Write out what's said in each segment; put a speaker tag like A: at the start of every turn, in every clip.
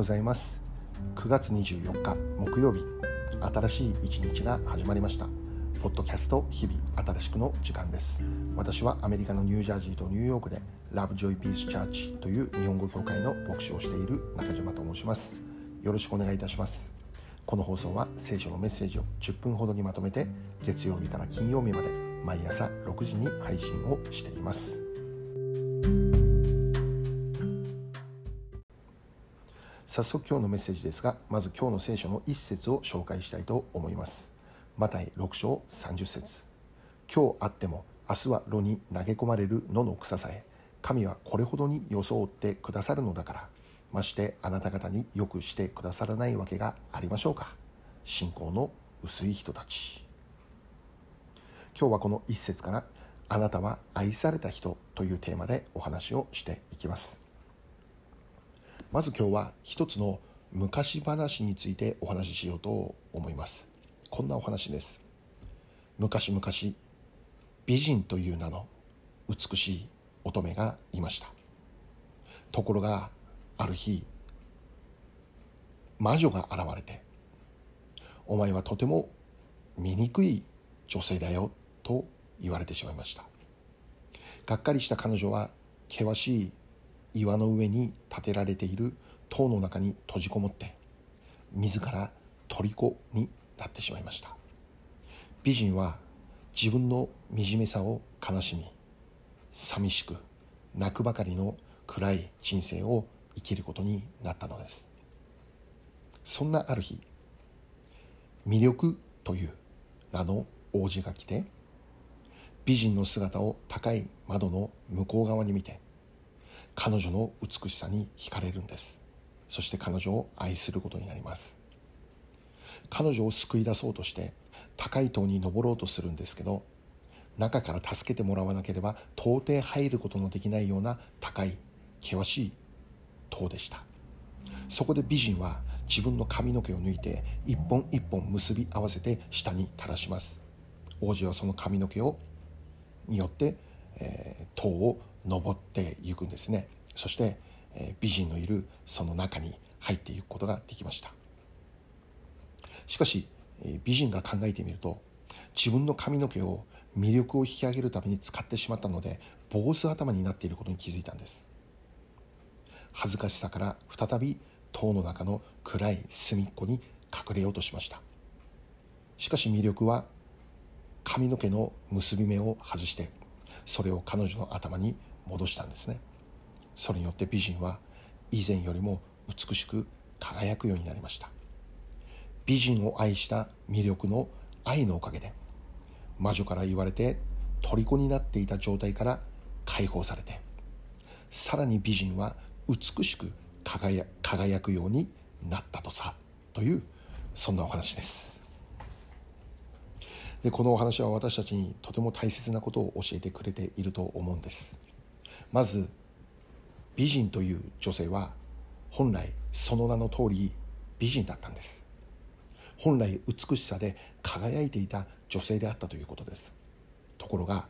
A: ございます。9月24日木曜日。新しい一日が始まりました。ポッドキャスト日々新しくの時間です。私はアメリカのニュージャージーとニューヨークでラブジョイピースチャーチという日本語協会の牧師をしている中島と申します。よろしくお願いいたします。この放送は聖書のメッセージを10分ほどにまとめて月曜日から金曜日まで毎朝6時に配信をしています。早速今日のメッセージですがまず今日の聖書の一節を紹介したいと思います。マタイ6章30節。今日あっても明日は炉に投げ込まれる野の草さえ神はこれほどに装ってくださるのだからましてあなた方によくしてくださらないわけがありましょうか。信仰の薄い人たち。今日はこの一節からあなたは愛された人というテーマでお話をしていきます。まず今日は一つの昔話についてお話ししようと思います。こんなお話です。昔々美人という名の美しい乙女がいました。ところがある日魔女が現れて「お前はとても醜い女性だよ」と言われてしまいました。がっかりした彼女は険しい岩の上に建てられている塔の中に閉じこもって自ら虜になってしまいました。美人は自分の惨めさを悲しみ寂しく泣くばかりの暗い人生を生きることになったのです。そんなある日魅力という名の王子が来て美人の姿を高い窓の向こう側に見て彼女の美しさに惹かれるんです。そして彼女を愛することになります。彼女を救い出そうとして高い塔に登ろうとするんですけど中から助けてもらわなければ到底入ることのできないような高い険しい塔でした。そこで美人は自分の髪の毛を抜いて一本一本結び合わせて下に垂らします。王子はその髪の毛をによって、えー、塔を登っていくんですね。そして、え、美人のいるその中に入っていくことができました。しかし、え、美人が考えてみると自分の髪の毛を魅力を引き上げるために使ってしまったので坊主頭になっていることに気づいたんです。恥ずかしさから再び塔の中の暗い隅っこに隠れようとしました。しかし魅力は髪の毛の結び目を外してそれを彼女の頭に戻したんですね。それによって美人は以前よりも美しく輝くようになりました。美人を愛した魅力の愛のおかげで魔女から言われて虜になっていた状態から解放されてさらに美人は美しく輝輝くようになったとさというそんなお話です。でこのお話は私たちにとても大切なことを教えてくれていると思うんです。まず美人という女性は本来その名の通り美人だったんです。本来美しさで輝いていた女性であったということです。ところが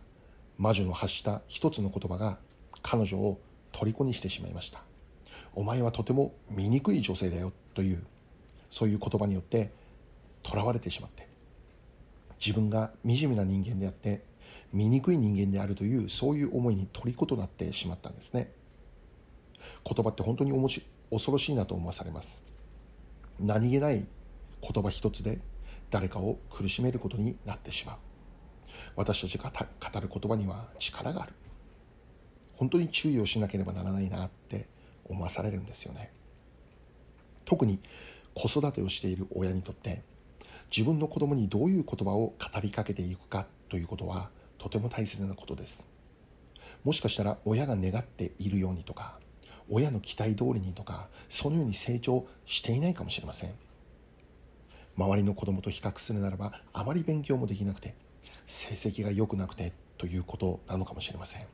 A: 魔女の発した一つの言葉が彼女を虜にしてしまいました。お前はとても醜い女性だよというそういう言葉によって囚われてしまって自分が惨めな人間であって醜い人間であるというそういう思いに虜となってしまったんですね。言葉って本当に恐ろしいなと思わされます。何気ない言葉一つで誰かを苦しめることになってしまう。私たちが語る言葉には力がある。本当に注意をしなければならないなって思わされるんですよね。特に子育てをしている親にとって自分の子供にどういう言葉を語りかけていくかということはとても大切なことです。もしかしたら親が願っているようにとか親の期待通りにとかそのように成長していないかもしれません。周りの子供と比較するならばあまり勉強もできなくて成績が良くなくてということなのかもしれません。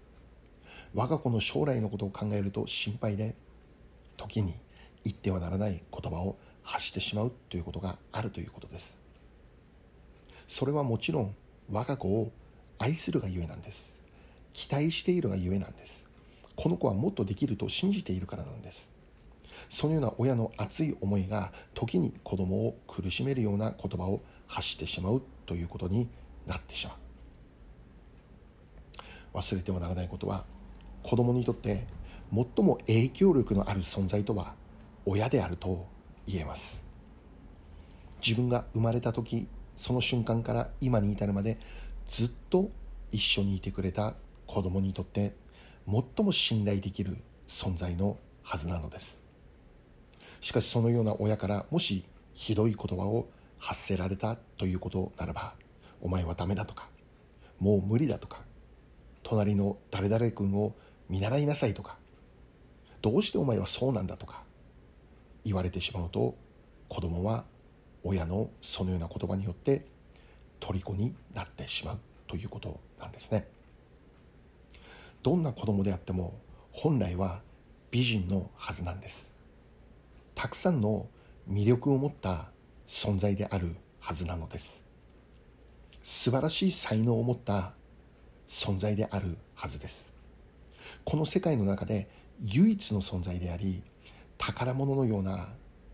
A: 我が子の将来のことを考えると心配で時に言ってはならない言葉を発してしまうということがあるということです。それはもちろん我が子を愛するがゆえなんです。期待しているがゆえなんです。この子はもっとできると信じているからなんです。そのような親の熱い思いが時に子供を苦しめるような言葉を発してしまうということになってしまう。忘れてはならないことは子供にとって最も影響力のある存在とは親であると言えます。自分が生まれた時その瞬間から今に至るまでずっと一緒にいてくれた子供にとって最も信頼できる存在のはずなのです。しかしそのような親からもしひどい言葉を発せられたということならばお前はダメだとかもう無理だとか隣の誰々君を見習いなさいとかどうしてお前はそうなんだとか言われてしまうと子供は親のそのような言葉によって虜になってしまうということなんですね。どんな子供であっても本来は美人のはずなんです。たくさんの魅力を持った存在であるはずなのです。素晴らしい才能を持った存在であるはずです。この世界の中で唯一の存在であり宝物のような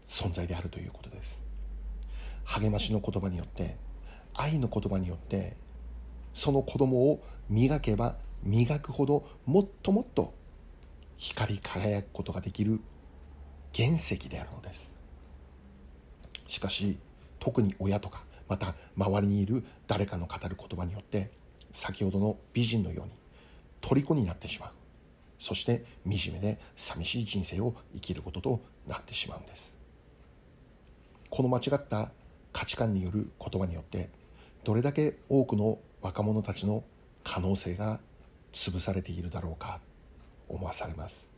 A: 存在であるということです。励ましの言葉によって愛の言葉によってその子供を磨けば磨くほどもっともっと光り輝くことができる原石であるのです。しかし特に親とかまた周りにいる誰かの語る言葉によって先ほどの美人のように虜になってしまう。そして惨めで寂しい人生を生きることとなってしまうんです。この間違った価値観による言葉によってどれだけ多くの若者たちの可能性が潰されているだろうか思わされます。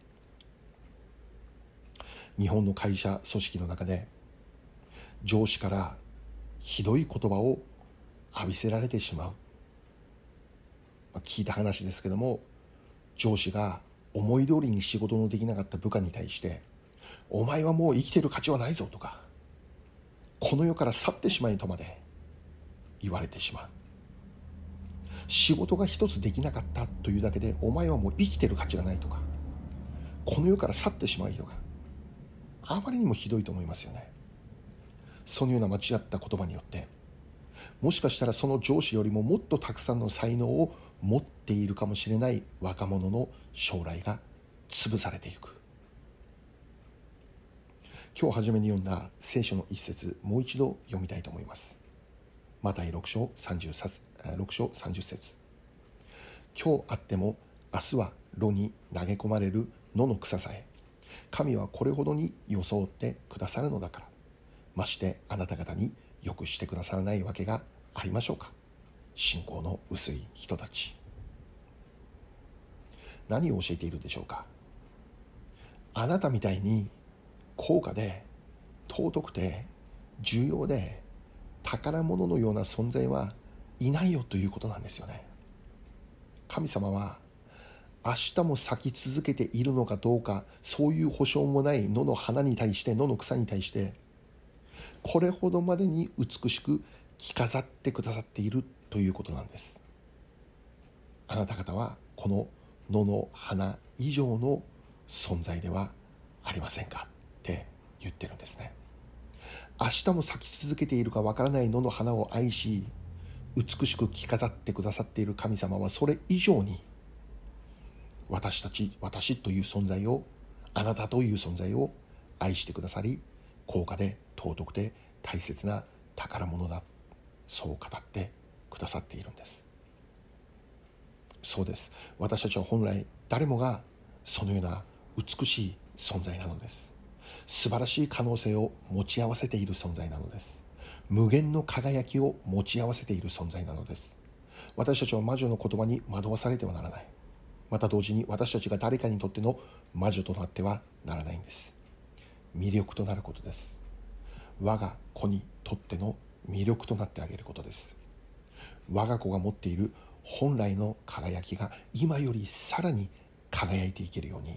A: 日本の会社組織の中で上司からひどい言葉を浴びせられてしまう、ま聞いた話ですけども上司が思い通りに仕事のできなかった部下に対して「お前はもう生きてる価値はないぞ」とか「この世から去ってしまい」とまで言われてしまう。仕事が一つできなかったというだけでお前はもう生きてる価値がないとかこの世から去ってしまいとかあまりにもひどいと思いますよね。そのような間違った言葉によってもしかしたらその上司よりももっとたくさんの才能を持っているかもしれない若者の将来が潰されていく。今日初めに読んだ聖書の一節もう一度読みたいと思います。マタイ6章 30, 6章30節。今日あっても明日は炉に投げ込まれる野の草さえ。神はこれほどに装ってくださるのだから。ましてあなた方によくしてくださらないわけがありましょうか。信仰の薄い人たち。何を教えているでしょうか。あなたみたいに高価で尊くて重要で宝物のような存在はいないよということなんですよね。神様は明日も咲き続けているのかどうかそういう保証もない野の花に対して野の草に対してこれほどまでに美しく着飾ってくださっているということなんです。あなた方はこの野の花以上の存在ではありませんかって言ってるんですね。明日も咲き続けているかわからない野の花を愛し美しく着飾ってくださっている神様はそれ以上に私たち私という存在をあなたという存在を愛してくださり高価で尊くて大切な宝物だそう語ってくださっているんです。そうです。私たちは本来誰もがそのような美しい存在なのです。素晴らしい可能性を持ち合わせている存在なのです。無限の輝きを持ち合わせている存在なのです。私たちは魔女の言葉に惑わされてはならない。また同時に私たちが誰かにとっての魔女となってはならないんです。魅力となることです。我が子にとっての魅力となってあげることです。我が子が持っている本来の輝きが今よりさらに輝いていけるように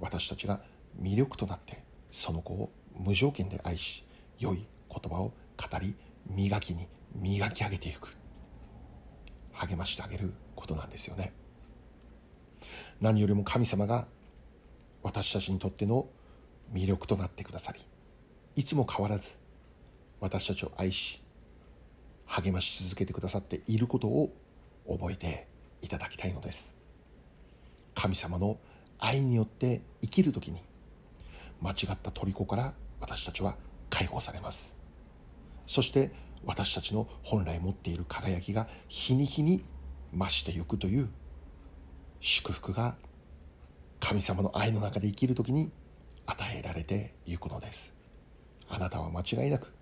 A: 私たちが魅力となってその子を無条件で愛し良い言葉を語り磨きに磨き上げていく。励ましてあげることなんですよね。何よりも神様が私たちにとっての魅力となってくださりいつも変わらず私たちを愛し励まし続けてくださっていることを覚えていただきたいのです。神様の愛によって生きる時に間違った虜から私たちは解放されます。そして私たちの本来持っている輝きが日に日に増していくという祝福が神様の愛の中で生きる時に与えられていくのです。あなたは間違いなく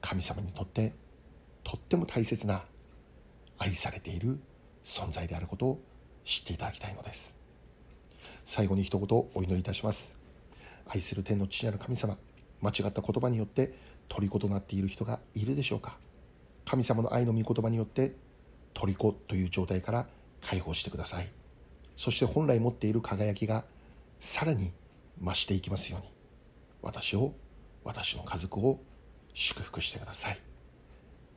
A: 神様にとってとっても大切な愛されている存在であることを知っていただきたいのです。最後に一言お祈りいたします。愛する天の父なる神様間違った言葉によって虜となっている人がいるでしょうか。神様の愛の御言葉によって虜という状態から解放してください。そして本来持っている輝きがさらに増していきますように。私を私の家族を祝福してください。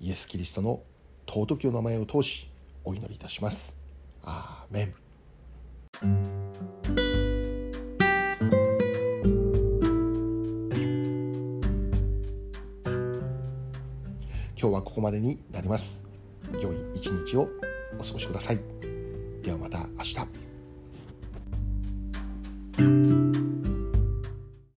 A: イエス・キリストの尊きお名前を通しお祈りいたします。アーメン。今日はここまでになります。良い一日をお過ごしください。ではまた明日。